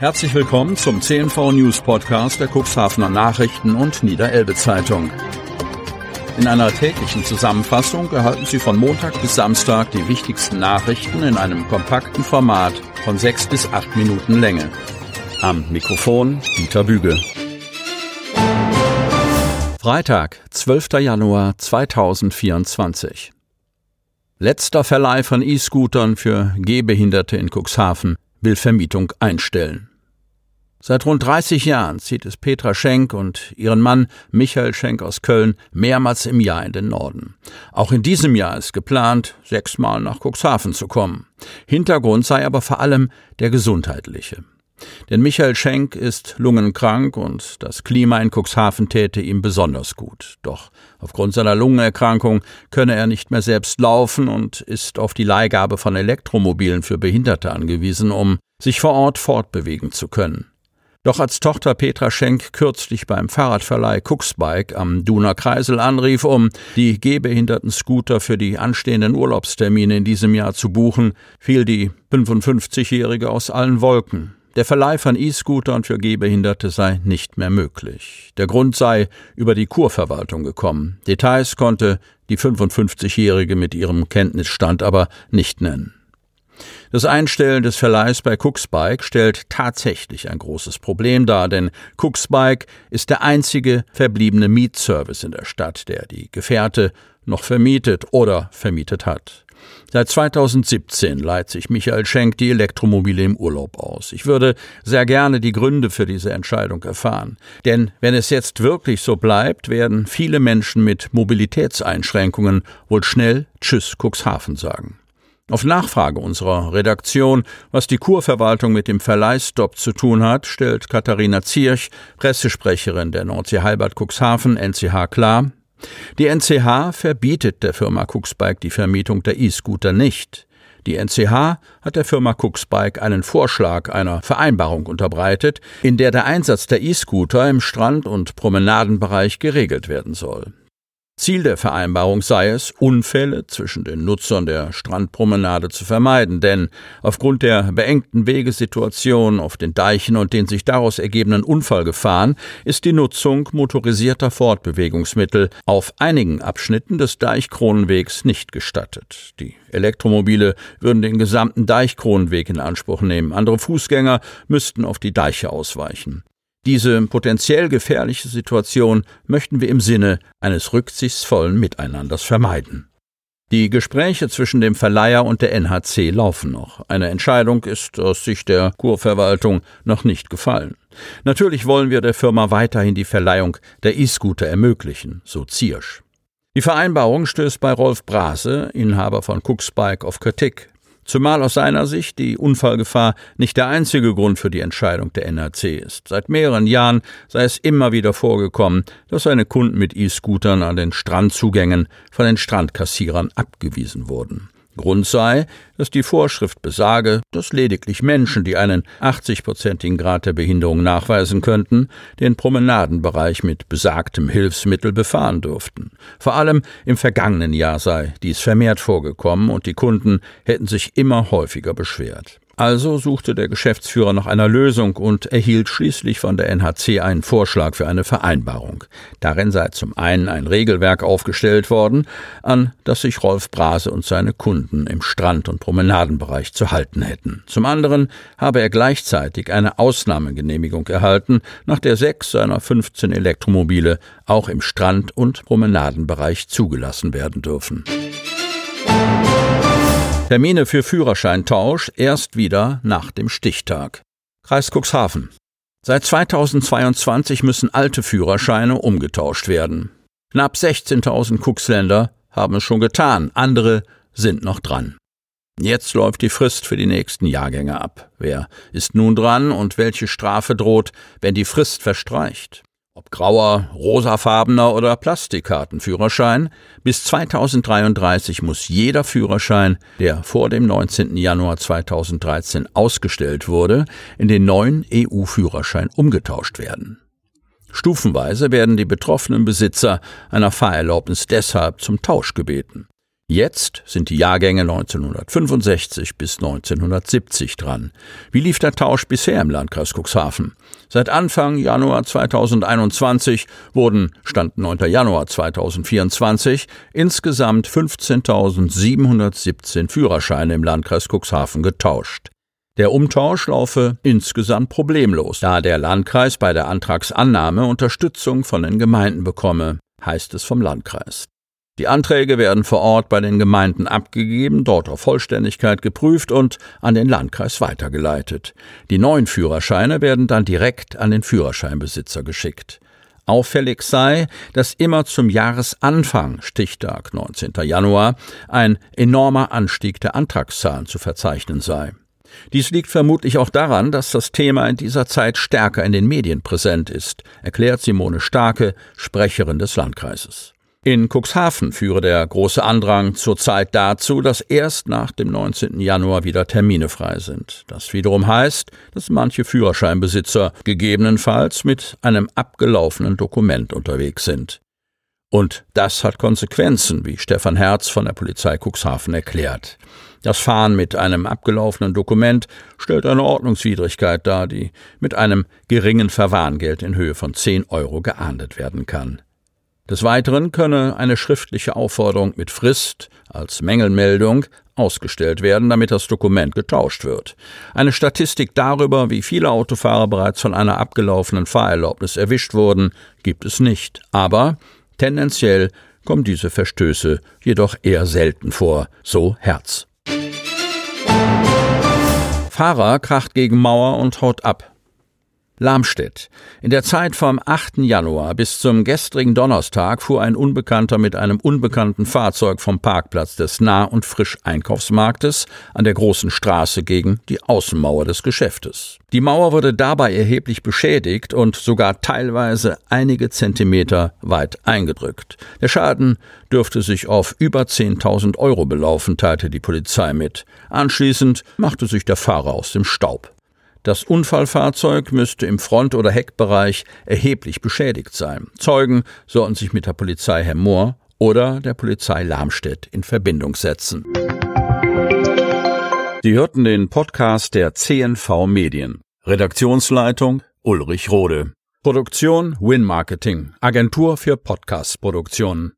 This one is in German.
Herzlich willkommen zum CNV News Podcast der Cuxhavener Nachrichten und Niederelbe Zeitung. In einer täglichen Zusammenfassung erhalten Sie von Montag bis Samstag die wichtigsten Nachrichten in einem kompakten Format von sechs bis acht Minuten Länge. Am Mikrofon Dieter Bügel. Freitag, 12. Januar 2024. Letzter Verleih von E-Scootern für Gehbehinderte in Cuxhaven will Vermietung einstellen. Seit rund 30 Jahren zieht es Petra Schenk und ihren Mann Michael Schenk aus Köln mehrmals im Jahr in den Norden. Auch in diesem Jahr ist geplant, sechsmal nach Cuxhaven zu kommen. Hintergrund sei aber vor allem der gesundheitliche. Denn Michael Schenk ist lungenkrank und das Klima in Cuxhaven täte ihm besonders gut. Doch aufgrund seiner Lungenerkrankung könne er nicht mehr selbst laufen und ist auf die Leihgabe von Elektromobilen für Behinderte angewiesen, um sich vor Ort fortbewegen zu können. Doch als Tochter Petra Schenk kürzlich beim Fahrradverleih Cuxbike am Duner Kreisel anrief, um die gehbehinderten Scooter für die anstehenden Urlaubstermine in diesem Jahr zu buchen, fiel die 55-Jährige aus allen Wolken. Der Verleih von E-Scootern für Gehbehinderte sei nicht mehr möglich. Der Grund sei über die Kurverwaltung gekommen. Details konnte die 55-Jährige mit ihrem Kenntnisstand aber nicht nennen. Das Einstellen des Verleihs bei Cooksbike stellt tatsächlich ein großes Problem dar, denn Cooksbike ist der einzige verbliebene Mietservice in der Stadt, der die Gefährte noch vermietet oder vermietet hat. Seit 2017 leiht sich Michael Schenk die Elektromobile im Urlaub aus. Ich würde sehr gerne die Gründe für diese Entscheidung erfahren. Denn wenn es jetzt wirklich so bleibt, werden viele Menschen mit Mobilitätseinschränkungen wohl schnell Tschüss Cuxhaven sagen. Auf Nachfrage unserer Redaktion, was die Kurverwaltung mit dem Verleihstopp zu tun hat, stellt Katharina Zierch, Pressesprecherin der Nordsee Halbert Cuxhaven, NCH klar, die NCH verbietet der Firma Cuxbike die Vermietung der E-Scooter nicht. Die NCH hat der Firma Cuxbike einen Vorschlag einer Vereinbarung unterbreitet, in der der Einsatz der E-Scooter im Strand- und Promenadenbereich geregelt werden soll. Ziel der Vereinbarung sei es, Unfälle zwischen den Nutzern der Strandpromenade zu vermeiden, denn aufgrund der beengten Wegesituation auf den Deichen und den sich daraus ergebenden Unfallgefahren ist die Nutzung motorisierter Fortbewegungsmittel auf einigen Abschnitten des Deichkronenwegs nicht gestattet. Die Elektromobile würden den gesamten Deichkronenweg in Anspruch nehmen, andere Fußgänger müssten auf die Deiche ausweichen. Diese potenziell gefährliche Situation möchten wir im Sinne eines rücksichtsvollen Miteinanders vermeiden. Die Gespräche zwischen dem Verleiher und der NHC laufen noch. Eine Entscheidung ist aus Sicht der Kurverwaltung noch nicht gefallen. Natürlich wollen wir der Firma weiterhin die Verleihung der E-Scooter ermöglichen, so Ziersch. Die Vereinbarung stößt bei Rolf Brase, Inhaber von Cooksbike, auf Kritik. Zumal aus seiner Sicht die Unfallgefahr nicht der einzige Grund für die Entscheidung der NRC ist. Seit mehreren Jahren sei es immer wieder vorgekommen, dass seine Kunden mit E-Scootern an den Strandzugängen von den Strandkassierern abgewiesen wurden. Grund sei, dass die Vorschrift besage, dass lediglich Menschen, die einen 80-prozentigen Grad der Behinderung nachweisen könnten, den Promenadenbereich mit besagtem Hilfsmittel befahren dürften. Vor allem im vergangenen Jahr sei dies vermehrt vorgekommen und die Kunden hätten sich immer häufiger beschwert. Also suchte der Geschäftsführer nach einer Lösung und erhielt schließlich von der NHC einen Vorschlag für eine Vereinbarung. Darin sei zum einen ein Regelwerk aufgestellt worden, an das sich Rolf Brase und seine Kunden im Strand- und Promenadenbereich zu halten hätten. Zum anderen habe er gleichzeitig eine Ausnahmegenehmigung erhalten, nach der sechs seiner 15 Elektromobile auch im Strand- und Promenadenbereich zugelassen werden dürfen. Termine für Führerscheintausch erst wieder nach dem Stichtag. Kreis Cuxhaven. Seit 2022 müssen alte Führerscheine umgetauscht werden. Knapp 16.000 Cuxländer haben es schon getan, andere sind noch dran. Jetzt läuft die Frist für die nächsten Jahrgänge ab. Wer ist nun dran und welche Strafe droht, wenn die Frist verstreicht? Ob grauer, rosafarbener oder Plastikkartenführerschein, bis 2033 muss jeder Führerschein, der vor dem 19. Januar 2013 ausgestellt wurde, in den neuen EU-Führerschein umgetauscht werden. Stufenweise werden die betroffenen Besitzer einer Fahrerlaubnis deshalb zum Tausch gebeten. Jetzt sind die Jahrgänge 1965 bis 1970 dran. Wie lief der Tausch bisher im Landkreis Cuxhaven? Seit Anfang Januar 2021 wurden, Stand 9. Januar 2024, insgesamt 15.717 Führerscheine im Landkreis Cuxhaven getauscht. Der Umtausch laufe insgesamt problemlos, da der Landkreis bei der Antragsannahme Unterstützung von den Gemeinden bekomme, heißt es vom Landkreis. Die Anträge werden vor Ort bei den Gemeinden abgegeben, dort auf Vollständigkeit geprüft und an den Landkreis weitergeleitet. Die neuen Führerscheine werden dann direkt an den Führerscheinbesitzer geschickt. Auffällig sei, dass immer zum Jahresanfang, Stichtag 19. Januar, ein enormer Anstieg der Antragszahlen zu verzeichnen sei. Dies liegt vermutlich auch daran, dass das Thema in dieser Zeit stärker in den Medien präsent ist, erklärt Simone Starke, Sprecherin des Landkreises. In Cuxhaven führe der große Andrang zurzeit dazu, dass erst nach dem 19. Januar wieder Termine frei sind. Das wiederum heißt, dass manche Führerscheinbesitzer gegebenenfalls mit einem abgelaufenen Dokument unterwegs sind. Und das hat Konsequenzen, wie Stefan Herz von der Polizei Cuxhaven erklärt. Das Fahren mit einem abgelaufenen Dokument stellt eine Ordnungswidrigkeit dar, die mit einem geringen Verwarngeld in Höhe von 10 Euro geahndet werden kann. Des Weiteren könne eine schriftliche Aufforderung mit Frist als Mängelmeldung ausgestellt werden, damit das Dokument getauscht wird. Eine Statistik darüber, wie viele Autofahrer bereits von einer abgelaufenen Fahrerlaubnis erwischt wurden, gibt es nicht. Aber tendenziell kommen diese Verstöße jedoch eher selten vor, so Herz. Fahrer kracht gegen Mauer und haut ab. Lamstedt. In der Zeit vom 8. Januar bis zum gestrigen Donnerstag fuhr ein Unbekannter mit einem unbekannten Fahrzeug vom Parkplatz des Nah- und Frischeinkaufsmarktes an der großen Straße gegen die Außenmauer des Geschäftes. Die Mauer wurde dabei erheblich beschädigt und sogar teilweise einige Zentimeter weit eingedrückt. Der Schaden dürfte sich auf über 10.000 Euro belaufen, teilte die Polizei mit. Anschließend machte sich der Fahrer aus dem Staub. Das Unfallfahrzeug müsste im Front- oder Heckbereich erheblich beschädigt sein. Zeugen sollten sich mit der Polizei Herr Mohr oder der Polizei Lamstedt in Verbindung setzen. Sie hörten den Podcast der CNV Medien. Redaktionsleitung Ulrich Rode. Produktion Win Marketing, Agentur für Podcast-Produktionen.